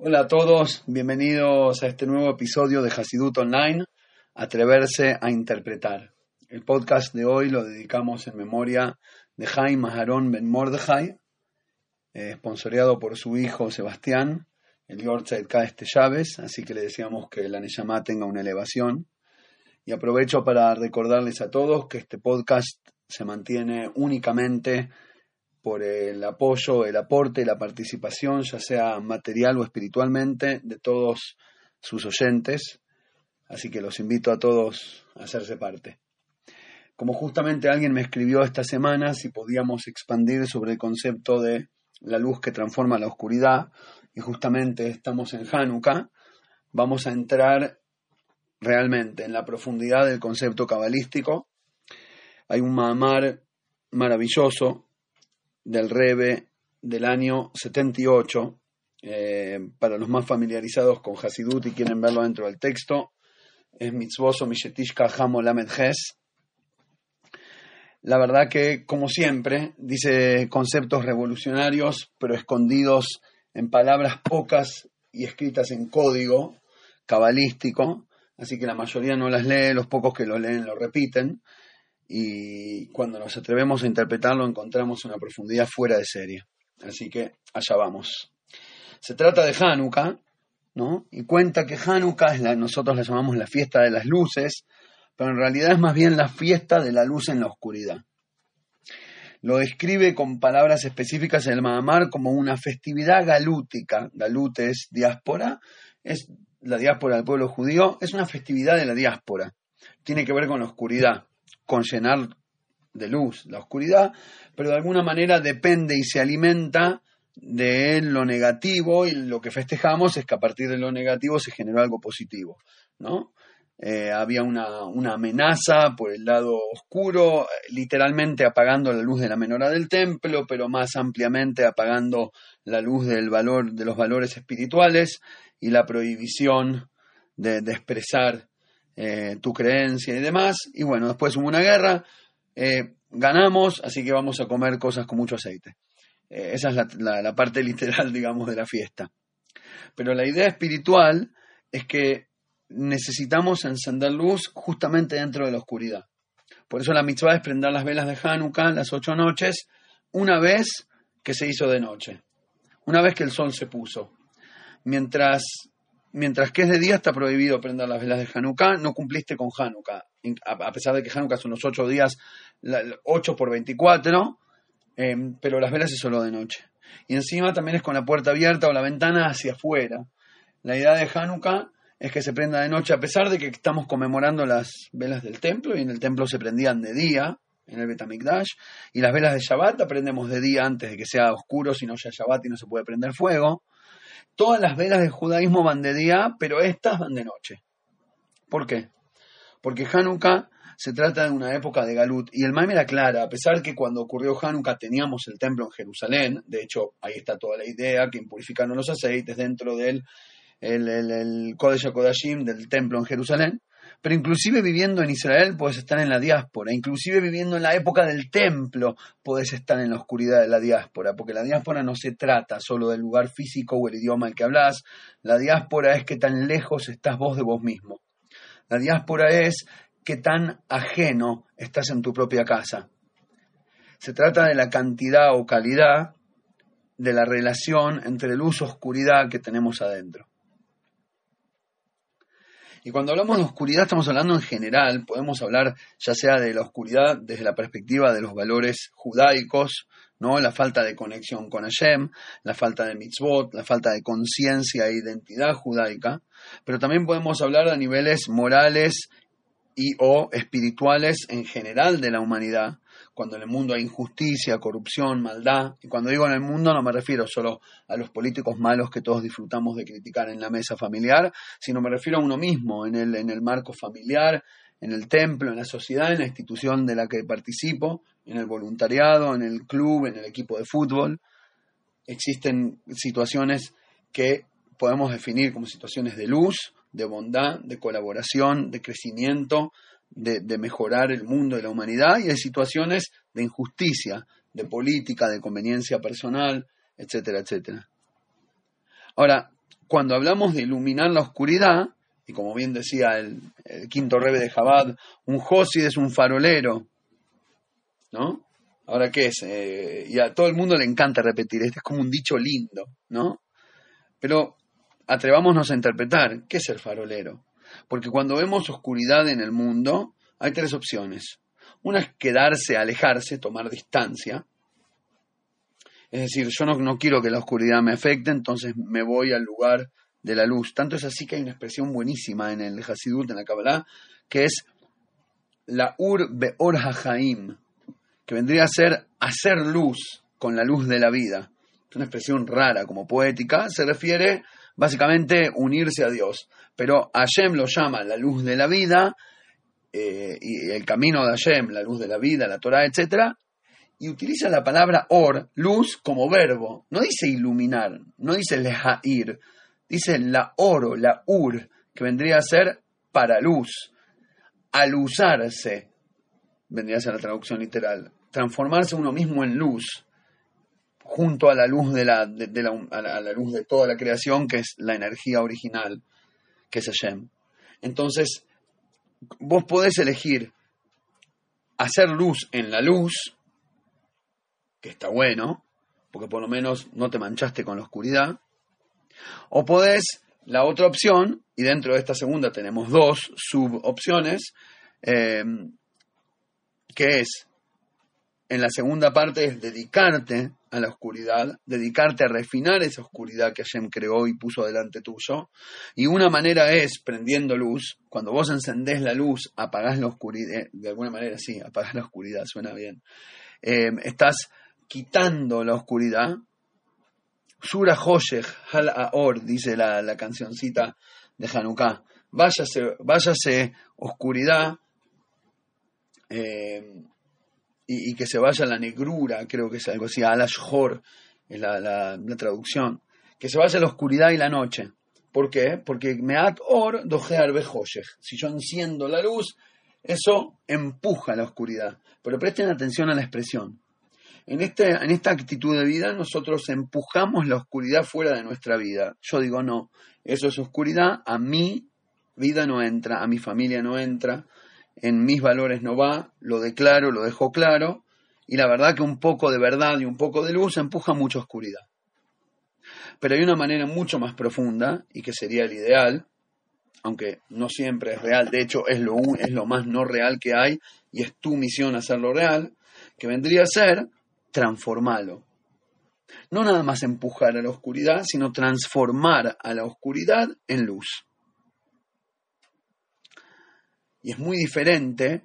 Hola a todos, bienvenidos a este nuevo episodio de Hasidut Online, Atreverse a Interpretar. El podcast de hoy lo dedicamos en memoria de Jaime Maharón Ben Mordechai, eh, por su hijo Sebastián, el Yortzeit este Chávez, así que le deseamos que la Neyamá tenga una elevación. Y aprovecho para recordarles a todos que este podcast se mantiene únicamente por el apoyo, el aporte, la participación, ya sea material o espiritualmente, de todos sus oyentes. Así que los invito a todos a hacerse parte. Como justamente alguien me escribió esta semana si podíamos expandir sobre el concepto de la luz que transforma la oscuridad, y justamente estamos en Hanukkah, vamos a entrar realmente en la profundidad del concepto cabalístico. Hay un Mahamar maravilloso del Rebe del año 78, eh, para los más familiarizados con Hasidut y quieren verlo dentro del texto, es Mitzvoso Mishetishka Hamo Lamed La verdad que, como siempre, dice conceptos revolucionarios, pero escondidos en palabras pocas y escritas en código cabalístico, así que la mayoría no las lee, los pocos que lo leen lo repiten, y cuando nos atrevemos a interpretarlo encontramos una profundidad fuera de serie. Así que allá vamos. Se trata de Hanukkah, ¿no? Y cuenta que Hanukkah es la, nosotros la llamamos la fiesta de las luces, pero en realidad es más bien la fiesta de la luz en la oscuridad. Lo describe con palabras específicas el Mahamar como una festividad galútica. Galut es diáspora, es la diáspora del pueblo judío, es una festividad de la diáspora. Tiene que ver con la oscuridad con llenar de luz la oscuridad, pero de alguna manera depende y se alimenta de lo negativo y lo que festejamos es que a partir de lo negativo se generó algo positivo, ¿no? Eh, había una, una, amenaza por el lado oscuro, literalmente apagando la luz de la menora del templo, pero más ampliamente apagando la luz del valor, de los valores espirituales y la prohibición de, de expresar eh, tu creencia y demás. Y bueno, después hubo una guerra, eh, ganamos, así que vamos a comer cosas con mucho aceite. Eh, esa es la, parte literal, digamos, de la fiesta. Pero la idea espiritual es que necesitamos encender luz justamente dentro de la oscuridad. Por eso la mitzvah es prender las velas de Hanukkah las ocho noches, una vez que se hizo de noche, una vez que el sol se puso. Mientras mientras que es de día está prohibido prender las velas de Hanukkah, no cumpliste con Hanukkah. A pesar de que Hanukkah son los ocho días, 8 por 24, em, pero las velas es solo de noche. Y encima también es con la puerta abierta o la ventana hacia afuera. La idea de Hanukkah es que se prenda de noche, a pesar de que estamos conmemorando las velas del templo, y en el templo se prendían de día, en el Betamikdash, y las velas de Shabbat aprendemos de día antes de que sea oscuro, si no ya Shabbat y no se puede prender fuego. Todas las velas del judaísmo van de día, pero estas van de noche. ¿Por qué? Porque Hanukkah se trata de una época de Galut. Y el Maim era clara, a pesar que cuando ocurrió Hanukkah teníamos el templo en Jerusalén, de hecho ahí está toda la idea, que impurificaron los aceites dentro del el, el, el del templo en Jerusalén. Pero inclusive viviendo en Israel puedes estar en la diáspora, inclusive viviendo en la época del templo puedes estar en la oscuridad de la diáspora, porque la diáspora no se trata solo del lugar físico o el idioma al que hablas, la diáspora es que tan lejos estás vos de vos mismo. La diáspora es que tan ajeno estás en tu propia casa. Se trata de la cantidad o calidad de la relación entre luz y oscuridad que tenemos adentro. Y cuando hablamos de oscuridad estamos hablando en general, podemos hablar ya sea de la oscuridad desde la perspectiva de los valores judaicos, ¿no? La falta de conexión con Hashem, la falta de mitzvot, la falta de conciencia e identidad judaica, pero también podemos hablar a niveles morales y o espirituales en general de la humanidad, cuando en el mundo hay injusticia, corrupción, maldad. Y cuando digo en el mundo no me refiero solo a los políticos malos que todos disfrutamos de criticar en la mesa familiar, sino me refiero a uno mismo, en el, en el marco familiar, en el templo, en la sociedad, en la institución de la que participo, en el voluntariado, en el club, en el equipo de fútbol. Existen situaciones que podemos definir como situaciones de luz, de bondad, de colaboración, de crecimiento, de, mejorar el mundo y la humanidad y hay situaciones de injusticia, de política, de conveniencia personal, etcétera, etcétera. Ahora, cuando hablamos de iluminar la oscuridad, y como bien decía el, quinto rebe de Jabad, un Josid es un farolero, ¿no? Ahora, ¿qué es? Eh, y a todo el mundo le encanta repetir, este es como un dicho lindo, ¿no? Pero atrevámonos a interpretar, ¿qué es el farolero? Porque cuando vemos oscuridad en el mundo, hay tres opciones. Una es quedarse, alejarse, tomar distancia. Es decir, yo no, quiero que la oscuridad me afecte, entonces me voy al lugar de la luz. Tanto es así que hay una expresión buenísima en el Hasidut, en la Kabbalah, que es la Ur Beor HaHaim, que vendría a ser hacer luz con la luz de la vida. Es una expresión rara, como poética, se refiere básicamente unirse a Dios. Pero Hashem lo llama la luz de la vida, eh, y el camino de Hashem, la luz de la vida, la Torah, etc. Y utiliza la palabra or, luz, como verbo. No dice iluminar, no dice lejair, dice la oro, la ur, que vendría a ser para luz. Al usarse, vendría a ser la traducción literal. Transformarse uno mismo en luz junto a la luz de la, a la, luz de toda la creación, que es la energía original, que es Hashem. Entonces, vos podés elegir hacer luz en la luz, que está bueno, porque por lo menos no te manchaste con la oscuridad, o podés la otra opción, y dentro de esta segunda tenemos dos subopciones, eh, que es, en la segunda parte es dedicarte a la oscuridad, dedicarte a refinar esa oscuridad que Hashem creó y puso delante tuyo. Y una manera es prendiendo luz. Cuando vos encendés la luz, apagás la oscuridad. Eh, de alguna manera, sí, apagás la oscuridad, suena bien. Eh, estás quitando la oscuridad. Sura Hoshech Hal Aor, dice la, la cancioncita de Hanukkah. Váyase, váyase oscuridad. Eh, y, que se vaya la negrura, creo que es algo así, Alashhor es la, la, traducción, que se vaya la oscuridad y la noche. ¿Por qué? Porque Meat Or Dojear Si yo enciendo la luz, eso empuja la oscuridad. Pero presten atención a la expresión. En, este, en esta actitud de vida nosotros empujamos la oscuridad fuera de nuestra vida. Yo digo, no, eso es oscuridad, a mi vida no entra, a mi familia no entra, en mis valores no va, lo declaro, lo dejo claro, y la verdad que un poco de verdad y un poco de luz empuja mucha oscuridad. Pero hay una manera mucho más profunda, y que sería el ideal, aunque no siempre es real, de hecho es lo, es lo más no real que hay, y es tu misión hacerlo real, que vendría a ser transformarlo. No nada más empujar a la oscuridad, sino transformar a la oscuridad en luz. Y es muy diferente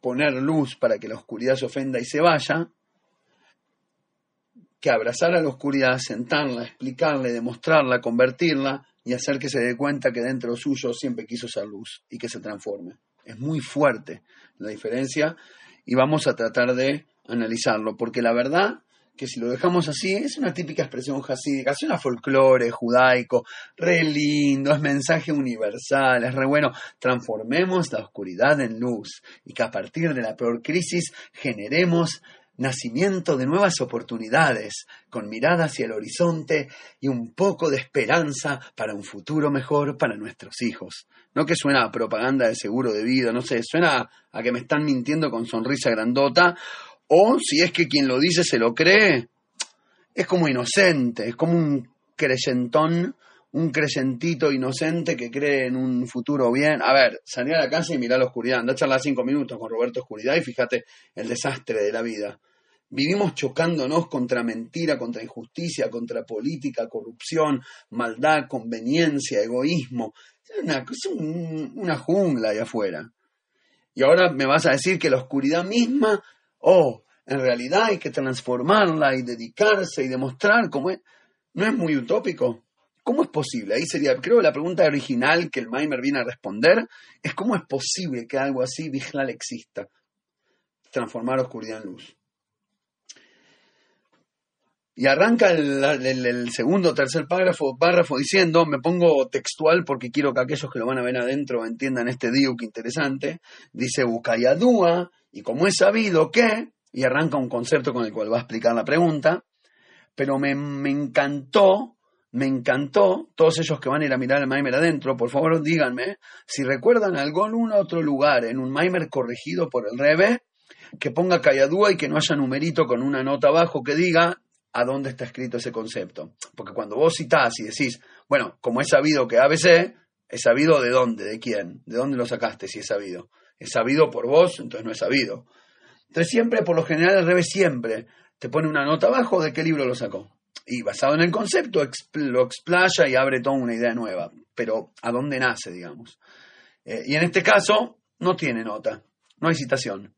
poner luz para que la oscuridad se ofenda y se vaya, que abrazar a la oscuridad, sentarla, explicarle, demostrarla, convertirla y hacer que se dé cuenta que dentro suyo siempre quiso ser luz y que se transforme. Es muy fuerte la diferencia y vamos a tratar de analizarlo, porque la verdad que si lo dejamos así, es una típica expresión jasídica, una folclore judaico, re lindo, es mensaje universal, es re bueno. Transformemos la oscuridad en luz y que a partir de la peor crisis generemos nacimiento de nuevas oportunidades, con mirada hacia el horizonte y un poco de esperanza para un futuro mejor para nuestros hijos. No que suena a propaganda de seguro de vida, no sé, suena a que me están mintiendo con sonrisa grandota o si es que quien lo dice se lo cree, es como inocente, es como un creyentón, un creyentito inocente que cree en un futuro bien. A ver, salí a la casa y mirá la oscuridad. Anda a charlar cinco minutos con Roberto Oscuridad y fíjate el desastre de la vida. Vivimos chocándonos contra mentira, contra injusticia, contra política, corrupción, maldad, conveniencia, egoísmo. Es una, una jungla ahí afuera. Y ahora me vas a decir que la oscuridad misma oh, en realidad hay que transformarla y dedicarse y demostrar cómo es. ¿No es muy utópico? ¿Cómo es posible? Ahí sería, creo, la pregunta original que el Maimer viene a responder es cómo es posible que algo así vigilal exista. Transformar oscuridad en luz. Y arranca el, segundo o tercer párrafo, párrafo diciendo, me pongo textual porque quiero que aquellos que lo van a ver adentro entiendan este diuk interesante. Dice, Bucayadúa, y como es sabido que, y arranca un concepto con el cual va a explicar la pregunta, pero me, encantó me encantó, todos ellos que van a ir a mirar el Maimer adentro, por favor díganme si recuerdan algún otro lugar en un Maimer corregido por el Rebe que ponga Cayadúa y que no haya numerito con una nota abajo que diga a dónde está escrito ese concepto. Porque cuando vos citás y decís, bueno, como he sabido que ABC, he sabido de dónde, de quién, de dónde lo sacaste si es sabido. Es sabido por vos, entonces no es sabido. Entonces siempre, por lo general, el revés siempre te pone una nota abajo de qué libro lo sacó. Y basado en el concepto, lo explaya y abre toda una idea nueva. Pero ¿a dónde nace, digamos? Eh, y en este caso, no tiene nota, no hay citación.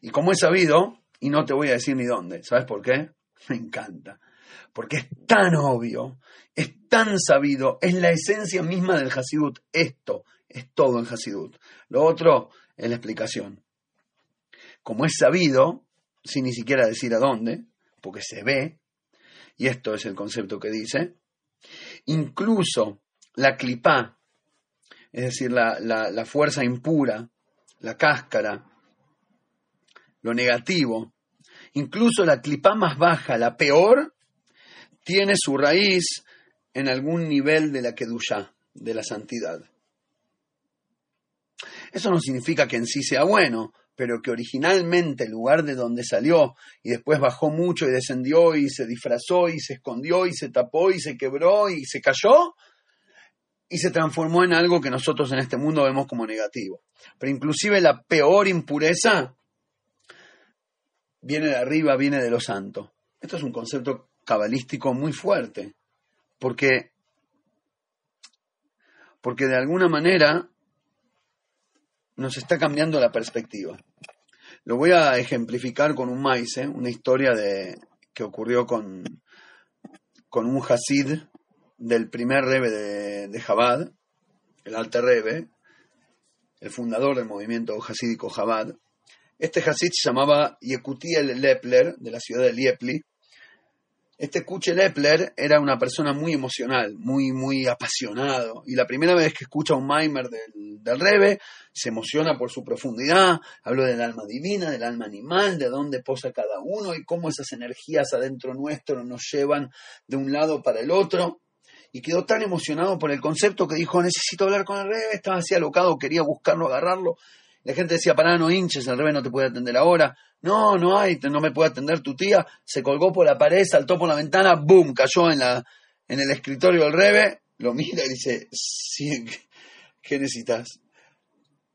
Y como he sabido, y no te voy a decir ni dónde, ¿sabes por qué? Me encanta. Porque es tan obvio, es tan sabido, es la esencia misma del Hasidut. Esto es todo en Hasidut. Lo otro es la explicación. Como es sabido, sin ni siquiera decir a dónde, porque se ve, y esto es el concepto que dice, incluso la clipá, es decir, la, la fuerza impura, la cáscara, lo negativo, incluso la clipá más baja, la peor, tiene su raíz en algún nivel de la Kedushá, de la santidad. Eso no significa que en sí sea bueno, pero que originalmente el lugar de donde salió y después bajó mucho y descendió y se disfrazó y se escondió y se tapó y se quebró y se cayó y se transformó en algo que nosotros en este mundo vemos como negativo. Pero inclusive la peor impureza viene de arriba, viene de lo santo. Esto es un concepto cabalístico muy fuerte, porque, porque de alguna manera nos está cambiando la perspectiva. Lo voy a ejemplificar con un maíz, ¿eh? una historia de, que ocurrió con, con un Hasid del primer Rebe de, de Chabad, el Alter Rebe, el fundador del movimiento hasídico Chabad, este Hasid se llamaba Yekutiel Lepler, de la ciudad de Liepli. Este Kuche Lepler era una persona muy emocional, muy, muy apasionado. Y la primera vez que escucha un Maimer del, del Rebe, se emociona por su profundidad. Habló del alma divina, del alma animal, de dónde posa cada uno y cómo esas energías adentro nuestro nos llevan de un lado para el otro y quedó tan emocionado por el concepto que dijo, necesito hablar con el rebe, estaba así alocado, quería buscarlo, agarrarlo, la gente decía, pará, no hinches, el rebe no te puede atender ahora. No, no hay, no me puede atender tu tía. Se colgó por la pared, saltó por la ventana, boom, cayó en, la, en el escritorio del rebe, lo mira y dice, ¿qué necesitas?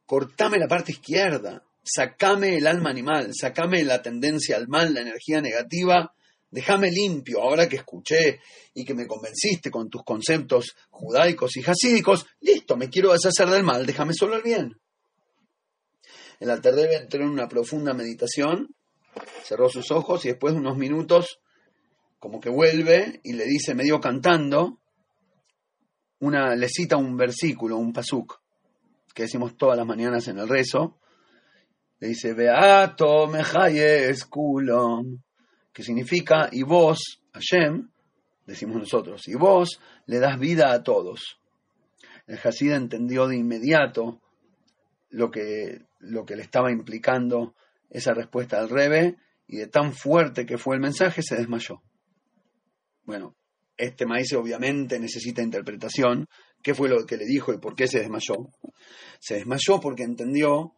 Cortame la parte izquierda, sacame el alma animal, sacame la tendencia al mal, la energía negativa, déjame limpio, ahora que escuché y que me convenciste con tus conceptos judaicos y jasídicos, listo, me quiero deshacer del mal, déjame solo el bien. El Alterdebe entró en una profunda meditación, cerró sus ojos y después de unos minutos como que vuelve y le dice medio cantando, una, le cita un versículo, un pasuk, que decimos todas las mañanas en el rezo. Le dice, Beato mejayes kulom, que significa, y vos, Hashem, decimos nosotros, y vos le das vida a todos. El Hasid entendió de inmediato lo que lo que le estaba implicando esa respuesta al Rebe, y de tan fuerte que fue el mensaje, se desmayó. Bueno, este maíz obviamente necesita interpretación. ¿Qué fue lo que le dijo y por qué se desmayó? Se desmayó porque entendió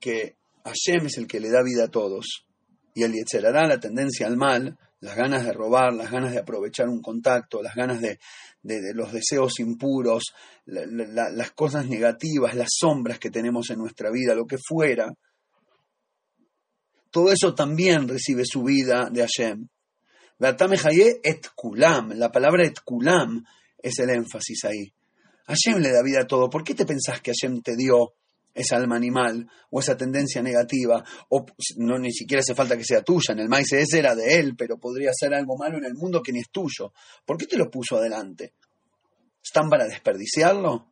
que Hashem es el que le da vida a todos. Y el Yetzerará, la tendencia al mal, las ganas de robar, las ganas de aprovechar un contacto, las ganas de, los deseos impuros, las cosas negativas, las sombras que tenemos en nuestra vida, lo que fuera, todo eso también recibe su vida de Hashem. et kulam, la palabra et kulam es el énfasis ahí. Hashem le da vida a todo. ¿Por qué te pensás que Hashem te dio esa alma animal o esa tendencia negativa, o no ni siquiera hace falta que sea tuya, en el maíz ese era de él, pero podría ser algo malo en el mundo que ni es tuyo. ¿Por qué te lo puso adelante? ¿Están para desperdiciarlo?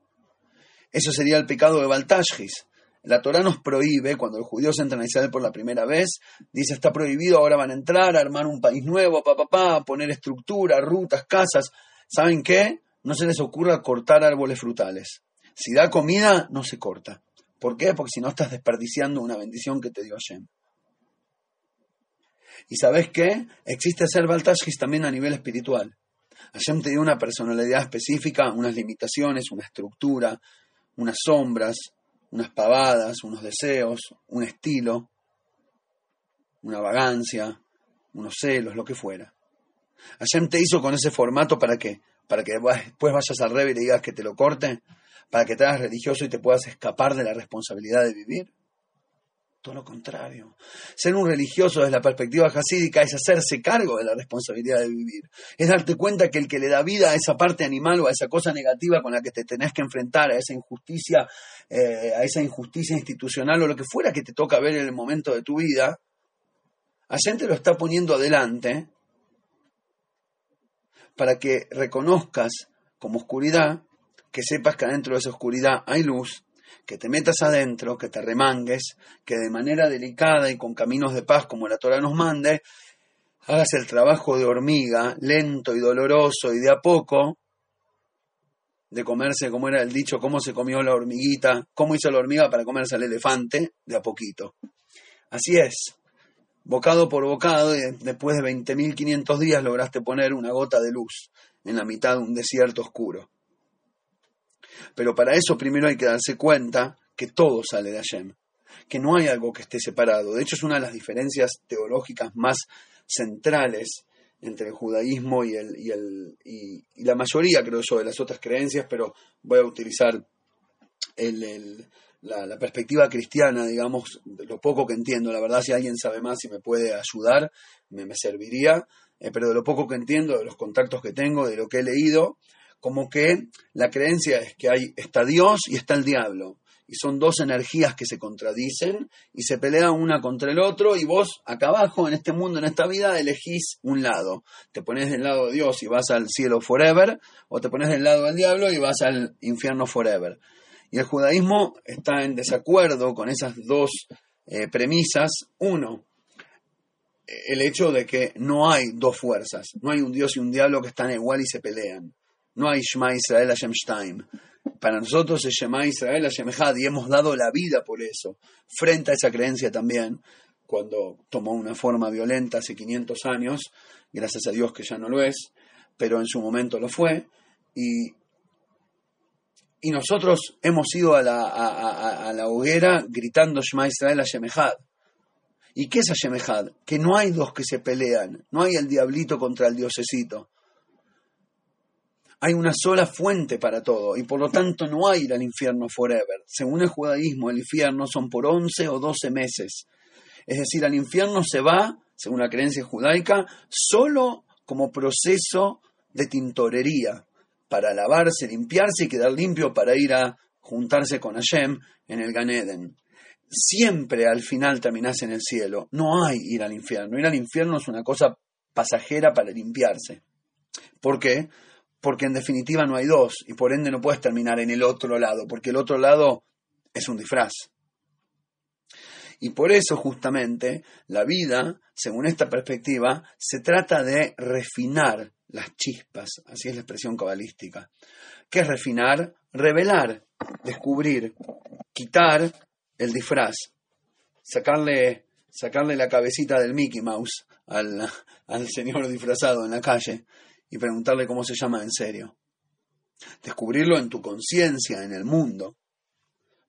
Eso sería el pecado de Baltashis. La Torah nos prohíbe, cuando los judíos entran a Israel por la primera vez, dice está prohibido, ahora van a entrar, a armar un país nuevo, papá, pa, poner estructura, rutas, casas. ¿Saben qué? No se les ocurra cortar árboles frutales. Si da comida, no se corta. ¿Por qué? Porque si no estás desperdiciando una bendición que te dio Hashem. ¿Y sabes qué? Existe hacer Baltashis también a nivel espiritual. Hashem te dio una personalidad específica, unas limitaciones, una estructura, unas sombras, unas pavadas, unos deseos, un estilo, una vagancia, unos celos, lo que fuera. Hashem te hizo con ese formato para que, para que después vayas al revés y le digas que te lo corte, para que te hagas religioso y te puedas escapar de la responsabilidad de vivir. Todo lo contrario. Ser un religioso desde la perspectiva hasídica es hacerse cargo de la responsabilidad de vivir. Es darte cuenta que el que le da vida a esa parte animal o a esa cosa negativa con la que te tenés que enfrentar, a esa injusticia, eh, a esa injusticia institucional o lo que fuera que te toca ver en el momento de tu vida, a te lo está poniendo adelante para que reconozcas como oscuridad, que sepas que adentro de esa oscuridad hay luz que te metas adentro, que te remangues, que de manera delicada y con caminos de paz como la Torah nos mande, hagas el trabajo de hormiga, lento y doloroso y de a poco, de comerse, como era el dicho, cómo se comió la hormiguita, cómo hizo la hormiga para comerse al elefante, de a poquito. Así es, bocado por bocado, y después de 20.500 días lograste poner una gota de luz en la mitad de un desierto oscuro. Pero para eso primero hay que darse cuenta que todo sale de Hashem, que no hay algo que esté separado. De hecho, es una de las diferencias teológicas más centrales entre el judaísmo y, el, y, el, y, la mayoría, creo yo, de las otras creencias, pero voy a utilizar la, perspectiva cristiana, digamos, lo poco que entiendo. La verdad, si alguien sabe más y me puede ayudar, me, serviría. Eh, pero de lo poco que entiendo, de los contactos que tengo, de lo que he leído, como que la creencia es que hay, está Dios y está el diablo. Y son dos energías que se contradicen y se pelean una contra el otro y vos acá abajo en este mundo, en esta vida, elegís un lado. Te pones del lado de Dios y vas al cielo forever o te pones del lado del diablo y vas al infierno forever. Y el judaísmo está en desacuerdo con esas dos eh, premisas. Uno, el hecho de que no hay dos fuerzas, no hay un Dios y un diablo que están igual y se pelean. No hay Shema Israel Hashem Shtaim. Para nosotros es Shema Israel Hashem Had y hemos dado la vida por eso. Frente a esa creencia también, cuando tomó una forma violenta hace 500 años, gracias a Dios que ya no lo es, pero en su momento lo fue, y, y nosotros hemos ido a la, a, la hoguera gritando Shema Israel Hashem Had. ¿Y qué es Hashem Had? Que no hay dos que se pelean, no hay el diablito contra el diosecito hay una sola fuente para todo y por lo tanto no hay ir al infierno forever. Según el judaísmo, el infierno son por 11 o 12 meses. Es decir, al infierno se va, según la creencia judaica, solo como proceso de tintorería, para lavarse, limpiarse y quedar limpio para ir a juntarse con Hashem en el Gan Eden. Siempre al final terminás en el cielo. No hay ir al infierno. Ir al infierno es una cosa pasajera para limpiarse. ¿Por qué? Porque en definitiva no hay dos y por ende no puedes terminar en el otro lado, porque el otro lado es un disfraz. Y por eso justamente la vida, según esta perspectiva, se trata de refinar las chispas, así es la expresión cabalística. ¿Qué es refinar? Revelar, descubrir, quitar el disfraz, sacarle, sacarle la cabecita del Mickey Mouse al, al señor disfrazado en la calle y preguntarle cómo se llama en serio. Descubrirlo en tu conciencia, en el mundo.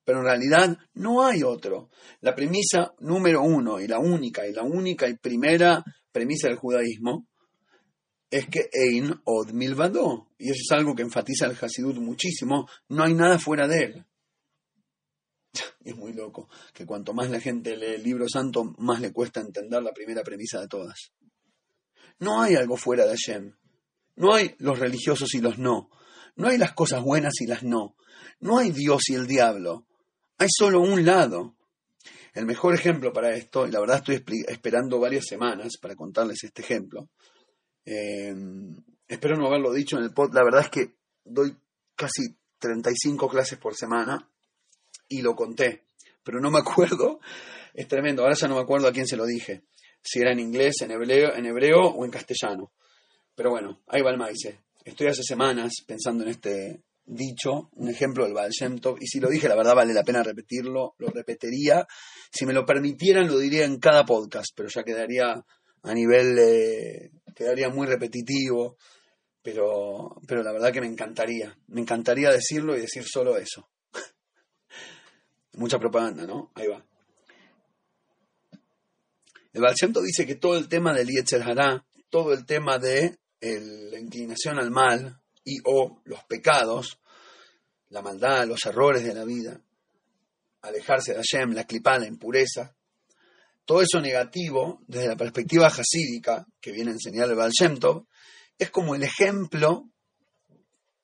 Pero en realidad no hay otro. La premisa número uno y la única y la única y primera premisa del judaísmo es que Ein od milvado. Y eso es algo que enfatiza el Hasidut muchísimo. No hay nada fuera de él. Es muy loco que cuanto más la gente lee el libro santo, más le cuesta entender la primera premisa de todas. No hay algo fuera de Hashem. No hay los religiosos y los no. No hay las cosas buenas y las no. No hay Dios y el diablo. Hay solo un lado. El mejor ejemplo para esto, y la verdad estoy esperando varias semanas para contarles este ejemplo. Em, espero no haberlo dicho en el pod. La verdad es que doy casi 35 clases por semana y lo conté, pero no me acuerdo. Es tremendo. Ahora ya no me acuerdo a quién se lo dije. Si era en inglés, en hebreo, en hebreo o en castellano. Pero bueno, ahí va el maíz. Estoy hace semanas pensando en este dicho, un ejemplo del Baal y si lo dije, la verdad vale la pena repetirlo, lo repetiría. Si me lo permitieran, lo diría en cada podcast, pero ya quedaría a nivel, quedaría muy repetitivo. pero, pero la verdad que me encantaría, me encantaría decirlo y decir solo eso. Mucha propaganda, ¿no? Ahí va. El Balcento dice que todo el tema del Yetzer Hará, todo el tema de la inclinación al mal y o los pecados, la maldad, los errores de la vida, alejarse de Hashem, la clipá, la impureza, todo eso negativo, desde la perspectiva hasídica que viene a enseñar el Baal es como el ejemplo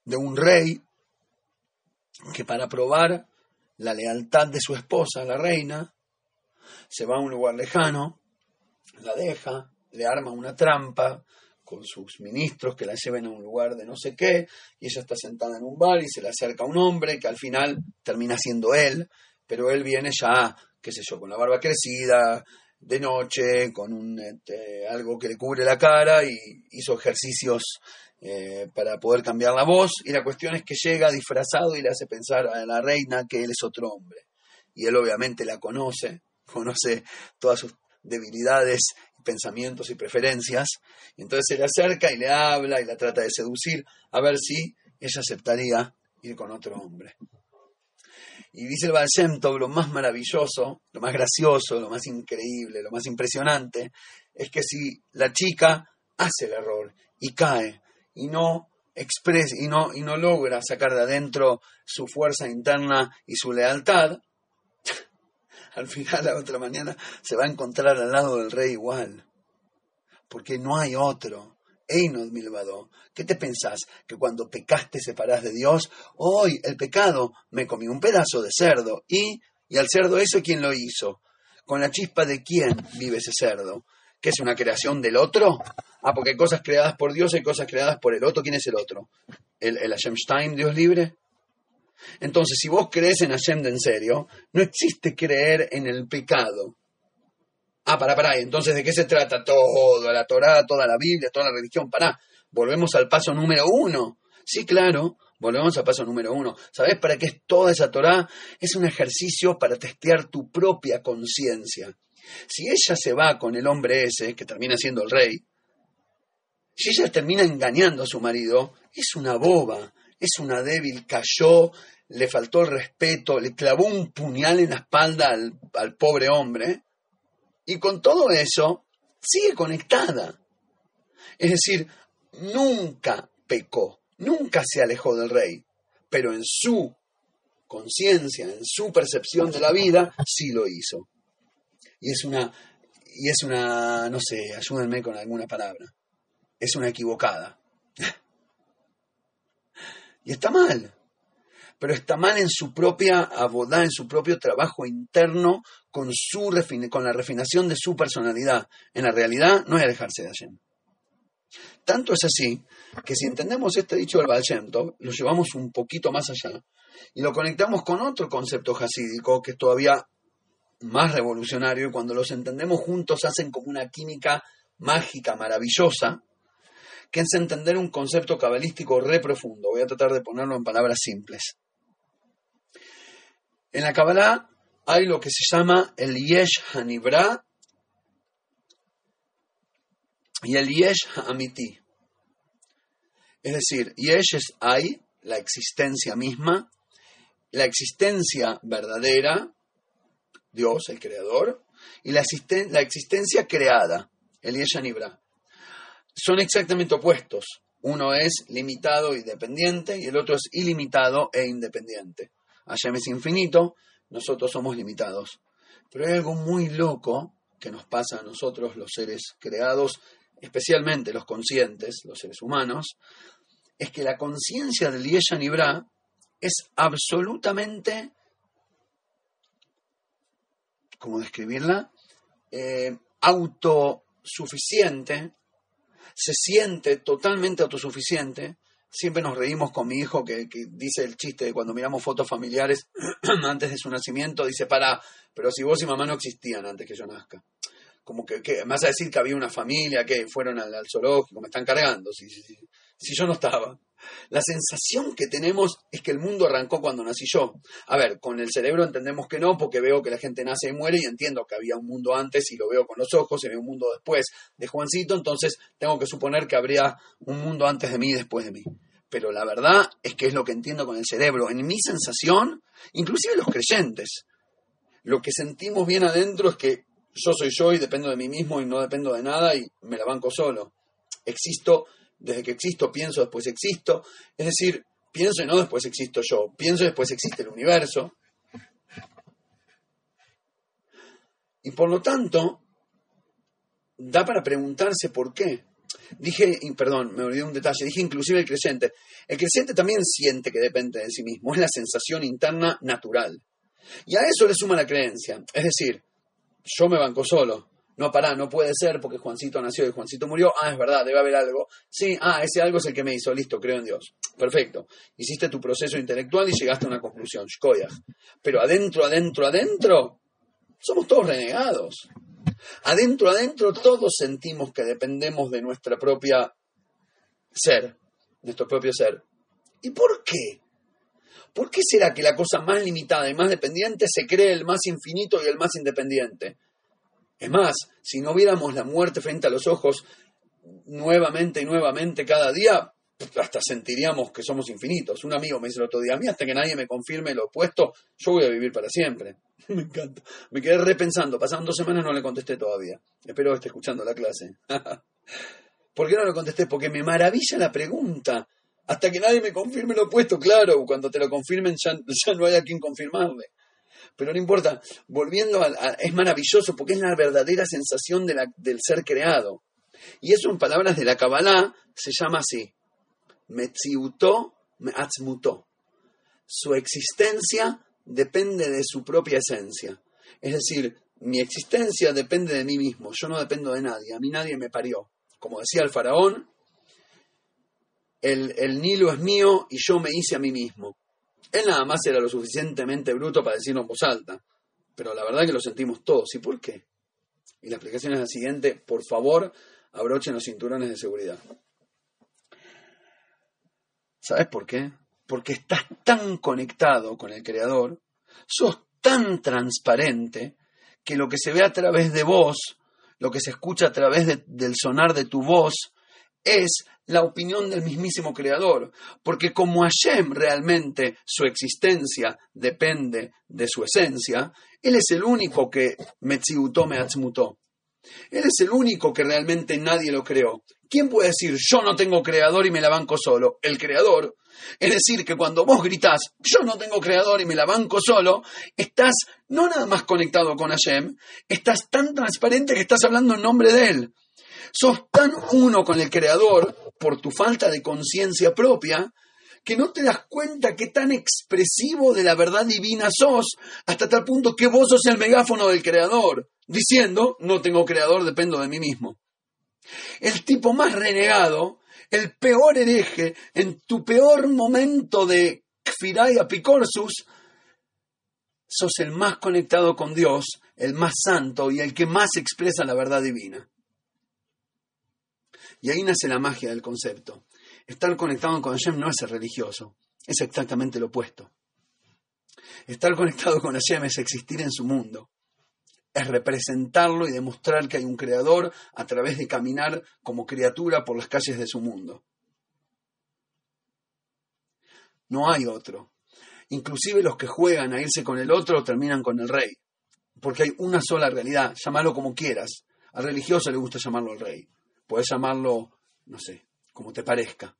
de un rey que para probar la lealtad de su esposa, la reina, se va a un lugar lejano, la deja, le arma una trampa con sus ministros que la lleven a un lugar de no sé qué, y ella está sentada en un bar y se le acerca un hombre que al final termina siendo él, pero él viene ya, qué sé yo, con la barba crecida, de noche, con un, este, algo que le cubre la cara y hizo ejercicios eh, para poder cambiar la voz. Y la cuestión es que llega disfrazado y le hace pensar a la reina que él es otro hombre. Y él obviamente la conoce, conoce todas sus debilidades, pensamientos y preferencias. Entonces se le acerca y le habla y la trata de seducir a ver si ella aceptaría ir con otro hombre. Y dice el Baal lo más maravilloso, lo más gracioso, lo más increíble, lo más impresionante, es que si la chica hace el error y cae y no expresa y no, y no logra sacar de adentro su fuerza interna y su lealtad, al final la otra mañana se va a encontrar al lado del rey igual, porque no hay otro. Einod Milvado, ¿qué te pensás? ¿Que cuando pecaste separás de Dios? Hoy el pecado me comió un pedazo de cerdo. ¿Y? ¿Y al cerdo eso quién lo hizo? ¿Con la chispa de quién vive ese cerdo? ¿Qué es una creación del otro? Ah, porque hay cosas creadas por Dios hay cosas creadas por el otro. ¿Quién es el otro? ¿El, el Hashem Dios libre? Entonces, si vos crees en Hashem en serio, no existe creer en el pecado. Ah, pará, pará. Entonces, ¿de qué se trata todo? La Torá, toda la Biblia, toda la religión. Pará. Volvemos al paso número uno. Sí, claro. Volvemos al paso número uno. ¿Sabes para qué es toda esa Torá? Es un ejercicio para testear tu propia conciencia. Si ella se va con el hombre ese, que termina siendo el rey, si ella termina engañando a su marido, es una boba, es una débil, cayó, le faltó el respeto, le clavó un puñal en la espalda al, al pobre hombre, y con todo eso, sigue conectada. Es decir, nunca pecó, nunca se alejó del rey, pero en su conciencia, en su percepción de la vida, sí lo hizo. Y es una, y es una, no sé, ayúdenme con alguna palabra, es una equivocada. y está mal pero está mal en su propia abodá, en su propio trabajo interno, con, su con la refinación de su personalidad. En la realidad no es alejarse de Hashem. Tanto es así que si entendemos este dicho del Baal lo llevamos un poquito más allá y lo conectamos con otro concepto hasídico que es todavía más revolucionario y cuando los entendemos juntos hacen como una química mágica, maravillosa, que es entender un concepto cabalístico re profundo. Voy a tratar de ponerlo en palabras simples. En la Kabbalah hay lo que se llama el Yesh Hanibra y el Yesh Amiti. Es decir, Yesh es hay, la existencia misma, la existencia verdadera, Dios, el creador, y la, existencia creada, el Yesh Hanibra. Son exactamente opuestos. Uno es limitado y dependiente y el otro es ilimitado e independiente. Hashem es infinito, nosotros somos limitados. Pero hay algo muy loco que nos pasa a nosotros, los seres creados, especialmente los conscientes, los seres humanos, es que la conciencia del Yeshan Ibra es absolutamente, ¿cómo describirla? Eh, autosuficiente, se siente totalmente autosuficiente, siempre nos reímos con mi hijo que, dice el chiste de cuando miramos fotos familiares antes de su nacimiento, dice, para, pero si vos y mamá no existían antes que yo nazca. Como que, que vas a decir que había una familia que fueron al, zoológico, me están cargando, si, si, si, yo no estaba. La sensación que tenemos es que el mundo arrancó cuando nací yo. A ver, con el cerebro entendemos que no, porque veo que la gente nace y muere y entiendo que había un mundo antes y lo veo con los ojos, y veo un mundo después de Juancito, entonces tengo que suponer que habría un mundo antes de mí y después de mí. Pero la verdad es que es lo que entiendo con el cerebro. En mi sensación, inclusive los creyentes, lo que sentimos bien adentro es que yo soy yo y dependo de mí mismo y no dependo de nada y me la banco solo. Existo desde que existo, pienso, después existo. Es decir, pienso y no después existo yo. Pienso y después existe el universo. Y por lo tanto, da para preguntarse por qué. Dije, perdón, me olvidé un detalle, dije inclusive el creyente. El creyente también siente que depende de sí mismo, es la sensación interna natural. Y a eso le suma la creencia. Es decir, yo me banco solo, no, pará, no puede ser porque Juancito nació y Juancito murió. Ah, es verdad, debe haber algo. Sí, ah, ese algo es el que me hizo. Listo, creo en Dios. Perfecto. Hiciste tu proceso intelectual y llegaste a una conclusión. Pero adentro, adentro, adentro, somos todos renegados. Adentro, adentro, todos sentimos que dependemos de nuestra propia ser, nuestro propio ser. ¿Y por qué? ¿Por qué será que la cosa más limitada y más dependiente se cree el más infinito y el más independiente? Es más, si no viéramos la muerte frente a los ojos nuevamente y nuevamente cada día, hasta sentiríamos que somos infinitos. Un amigo me dice el otro día, a mí hasta que nadie me confirme lo opuesto, yo voy a vivir para siempre. me encanta. Me quedé repensando, pasaron dos semanas no le contesté todavía. Espero que esté escuchando la clase. ¿Por qué no le contesté? Porque me maravilla la pregunta. Hasta que nadie me confirme lo opuesto, claro, cuando te lo confirmen ya, ya no hay a quien confirmarle. Pero no importa, volviendo a, es maravilloso porque es la verdadera sensación del ser creado. Y eso en palabras de la Kabbalah se llama así, Metziutó Meatzmutó. Su existencia depende de su propia esencia. Es decir, mi existencia depende de mí mismo, yo no dependo de nadie, a mí nadie me parió. Como decía el faraón, el, el Nilo es mío y yo me hice a mí mismo. Él nada más era lo suficientemente bruto para decirlo en voz alta, pero la verdad que lo sentimos todos. ¿Y por qué? Y la explicación es la siguiente, por favor, abrochen los cinturones de seguridad. ¿Sabes por qué? Porque estás tan conectado con el Creador, sos tan transparente, que lo que se ve a través de vos, lo que se escucha a través del sonar de tu voz, es la opinión del mismísimo Creador, porque como Hashem realmente su existencia depende de su esencia, Él es el único que Metziutó Meatzmutó. Él es el único que realmente nadie lo creó. ¿Quién puede decir yo no tengo creador y me la banco solo? El creador. Es decir, que cuando vos gritás yo no tengo creador y me la banco solo, estás no nada más conectado con Hashem, estás tan transparente que estás hablando en nombre de Él. Sos tan uno con el Creador por tu falta de conciencia propia que no te das cuenta qué tan expresivo de la verdad divina sos, hasta tal punto que vos sos el megáfono del Creador, diciendo, no tengo Creador, dependo de mí mismo. El tipo más renegado, el peor hereje, en tu peor momento de Kfirai Apicorsus, sos el más conectado con Dios, el más santo y el que más expresa la verdad divina. Y ahí nace la magia del concepto. Estar conectado con Hashem no es ser religioso, es exactamente lo opuesto. Estar conectado con Hashem es existir en su mundo, es representarlo y demostrar que hay un creador a través de caminar como criatura por las calles de su mundo. No hay otro. Inclusive los que juegan a irse con el otro terminan con el rey, porque hay una sola realidad, llámalo como quieras. Al religioso le gusta llamarlo el rey. Puedes llamarlo, no sé, como te parezca.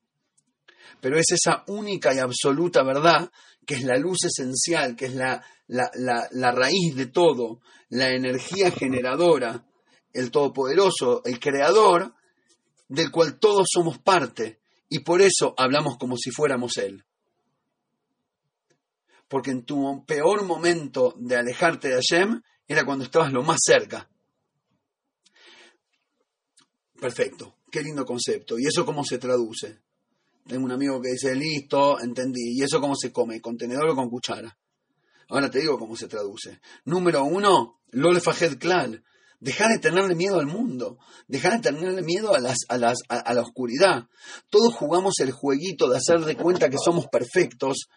Pero es esa única y absoluta verdad que es la luz esencial, que es la, la, raíz de todo, la energía generadora, el todopoderoso, el creador, del cual todos somos parte. Y por eso hablamos como si fuéramos Él. Porque en tu peor momento de alejarte de Hashem era cuando estabas lo más cerca. Perfecto, qué lindo concepto. ¿Y eso cómo se traduce? Tengo un amigo que dice, listo, entendí. ¿Y eso cómo se come? ¿Con tenedor o con cuchara? Ahora te digo cómo se traduce. Número uno, Lol Fahed Klal. Dejar de tenerle miedo al mundo, dejar de tenerle miedo a, las, a, las, a, la oscuridad. Todos jugamos el jueguito de hacer de cuenta que somos perfectos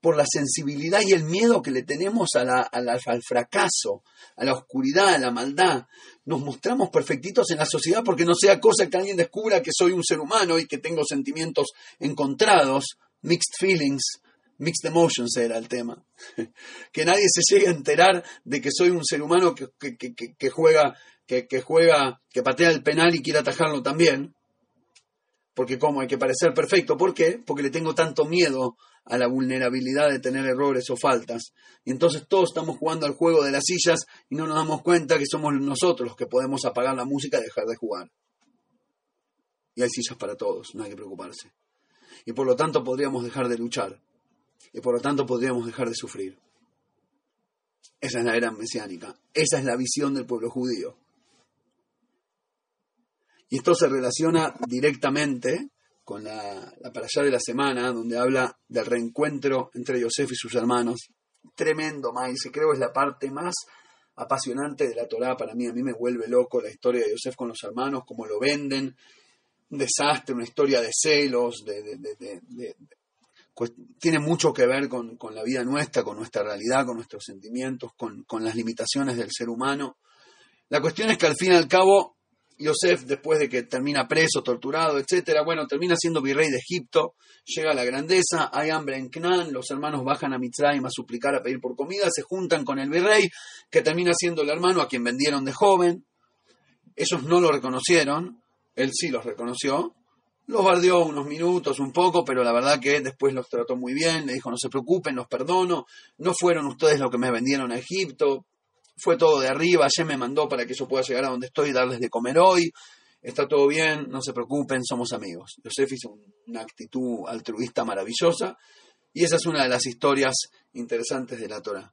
por la sensibilidad y el miedo que le tenemos al fracaso, a la oscuridad, a la maldad. Nos mostramos perfectitos en la sociedad porque no sea cosa que alguien descubra que soy un ser humano y que tengo sentimientos encontrados, mixed feelings, Mixed Emotions era el tema. que nadie se llegue a enterar de que soy un ser humano que, juega, que, juega, que patea el penal y quiere atajarlo también. Porque como hay que parecer perfecto. ¿Por qué? Porque le tengo tanto miedo a la vulnerabilidad de tener errores o faltas. Y entonces todos estamos jugando al juego de las sillas y no nos damos cuenta que somos nosotros los que podemos apagar la música y dejar de jugar. Y hay sillas para todos, no hay que preocuparse. Y por lo tanto podríamos dejar de luchar y por lo tanto podríamos dejar de sufrir. Esa es la era mesiánica, esa es la visión del pueblo judío. Y esto se relaciona directamente con la, la allá de la semana, donde habla del reencuentro entre Yosef y sus hermanos. Tremendo, y creo es la parte más apasionante de la Torá para mí. A mí me vuelve loco la historia de Yosef con los hermanos, cómo lo venden. Un desastre, una historia de celos, de, tiene mucho que ver con, la vida nuestra, con nuestra realidad, con nuestros sentimientos, con, las limitaciones del ser humano. La cuestión es que al fin y al cabo, Yosef, después de que termina preso, torturado, etcétera, bueno, termina siendo virrey de Egipto, llega a la grandeza, hay hambre en Canaán, los hermanos bajan a Mitzrayim a suplicar, a pedir por comida, se juntan con el virrey, que termina siendo el hermano a quien vendieron de joven. Ellos no lo reconocieron, él sí los reconoció, los bardeó unos minutos, un poco, pero la verdad que después los trató muy bien, le dijo no se preocupen, los perdono, no fueron ustedes los que me vendieron a Egipto, fue todo de arriba, ayer me mandó para que yo pueda llegar a donde estoy y darles de comer hoy, está todo bien, no se preocupen, somos amigos. Yosef hizo una actitud altruista maravillosa y esa es una de las historias interesantes de la Torah.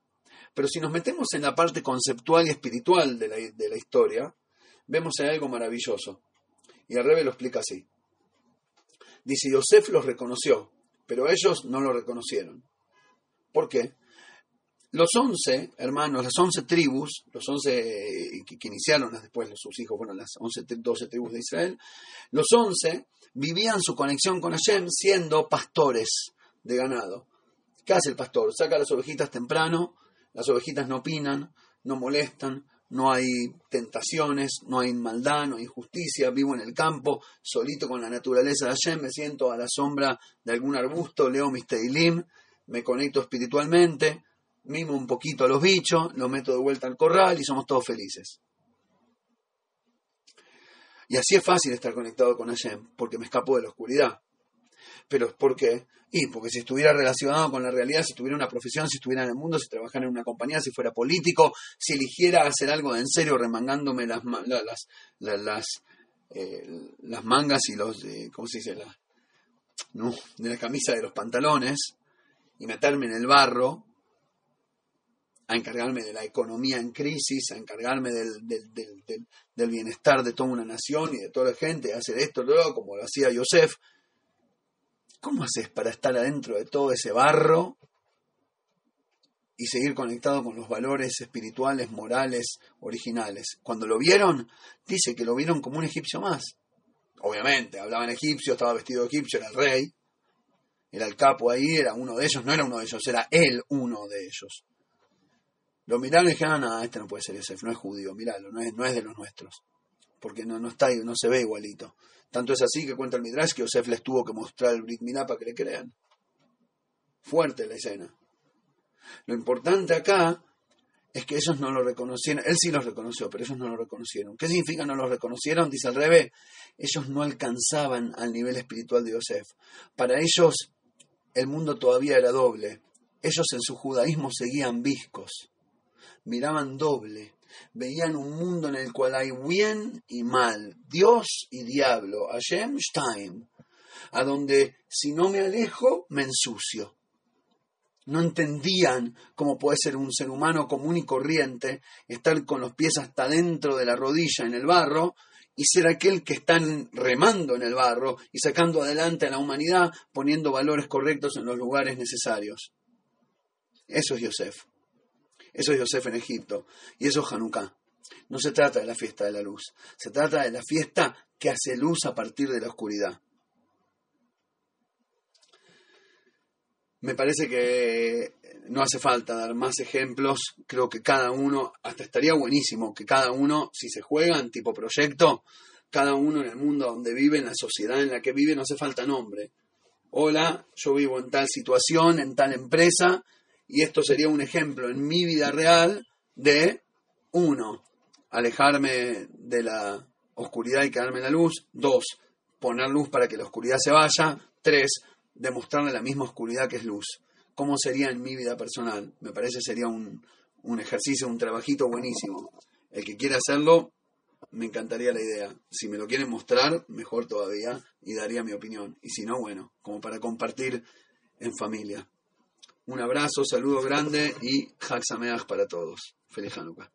Pero si nos metemos en la parte conceptual y espiritual de la, de la historia, vemos algo maravilloso. Y el Rebe lo explica así. Dice, Yosef los reconoció, pero ellos no lo reconocieron. ¿Por qué? Los once hermanos, las once tribus, los once que, iniciaron después sus hijos, bueno, las once, doce tribus de Israel, los once vivían su conexión con Hashem siendo pastores de ganado. ¿Qué hace el pastor? Saca las ovejitas temprano, las ovejitas no opinan, no molestan, no hay tentaciones, no hay maldad, no hay injusticia, vivo en el campo, solito con la naturaleza de Hashem, me siento a la sombra de algún arbusto, leo mis teilim, me conecto espiritualmente, mimo un poquito a los bichos, los meto de vuelta al corral y somos todos felices. Y así es fácil estar conectado con Hashem, porque me escapo de la oscuridad. Pero ¿por qué? Y porque si estuviera relacionado con la realidad, si tuviera una profesión, si estuviera en el mundo, si trabajara en una compañía, si fuera político, si eligiera hacer algo de en serio remangándome las, eh, las, mangas y los, ¿cómo se dice? La, no, de la camisa de los pantalones y meterme en el barro a encargarme de la economía en crisis, a encargarme del, del, del, bienestar de toda una nación y de toda la gente, hacer esto, luego, como lo hacía Joseph, ¿Cómo haces para estar adentro de todo ese barro y seguir conectado con los valores espirituales, morales, originales? Cuando lo vieron, dice que lo vieron como un egipcio más. Obviamente, hablaba en egipcio, estaba vestido de egipcio, era el rey, era el capo ahí, era uno de ellos, no era uno de ellos, era él uno de ellos. Lo miraron y dijeron, no, este no puede ser ese, no es judío, míralo, no es, no es de los nuestros, porque no, no, está, no se ve igualito. Tanto es así que cuenta el Midrash que Yosef les tuvo que mostrar el Brit para que le crean. Fuerte la escena. Lo importante acá es que ellos no lo reconocieron. Él sí los reconoció, pero ellos no lo reconocieron. ¿Qué significa no lo reconocieron? Dice al revés. Ellos no alcanzaban al nivel espiritual de Yosef. Para ellos el mundo todavía era doble. Ellos en su judaísmo seguían viscos. Miraban doble veían un mundo en el cual hay bien y mal, Dios y diablo, Hashem Stein, a donde si no me alejo, me ensucio. No entendían cómo puede ser un ser humano común y corriente estar con los pies hasta dentro de la rodilla en el barro y ser aquel que están remando en el barro y sacando adelante a la humanidad poniendo valores correctos en los lugares necesarios. Eso es Yosef. Eso es Yosef en Egipto. Y eso es Hanukkah. No se trata de la fiesta de la luz, se trata de la fiesta que hace luz a partir de la oscuridad. Me parece que no hace falta dar más ejemplos, creo que cada uno, hasta estaría buenísimo que cada uno, si se juega en tipo proyecto, cada uno en el mundo donde vive, en la sociedad en la que vive, no hace falta nombre. Hola, yo vivo en tal situación, en tal empresa, y esto sería un ejemplo en mi vida real de, uno, alejarme de la oscuridad y quedarme en la luz, dos, poner luz para que la oscuridad se vaya, tres, demostrarle la misma oscuridad que es luz. ¿Cómo sería en mi vida personal? Me parece sería un, un ejercicio, un trabajito buenísimo. El que quiera hacerlo, me encantaría la idea. Si me lo quieren mostrar, mejor todavía y daría mi opinión. Y si no, bueno, como para compartir en familia. Un abrazo, saludo grande y Haxameach para todos. Feliz Hanukkah.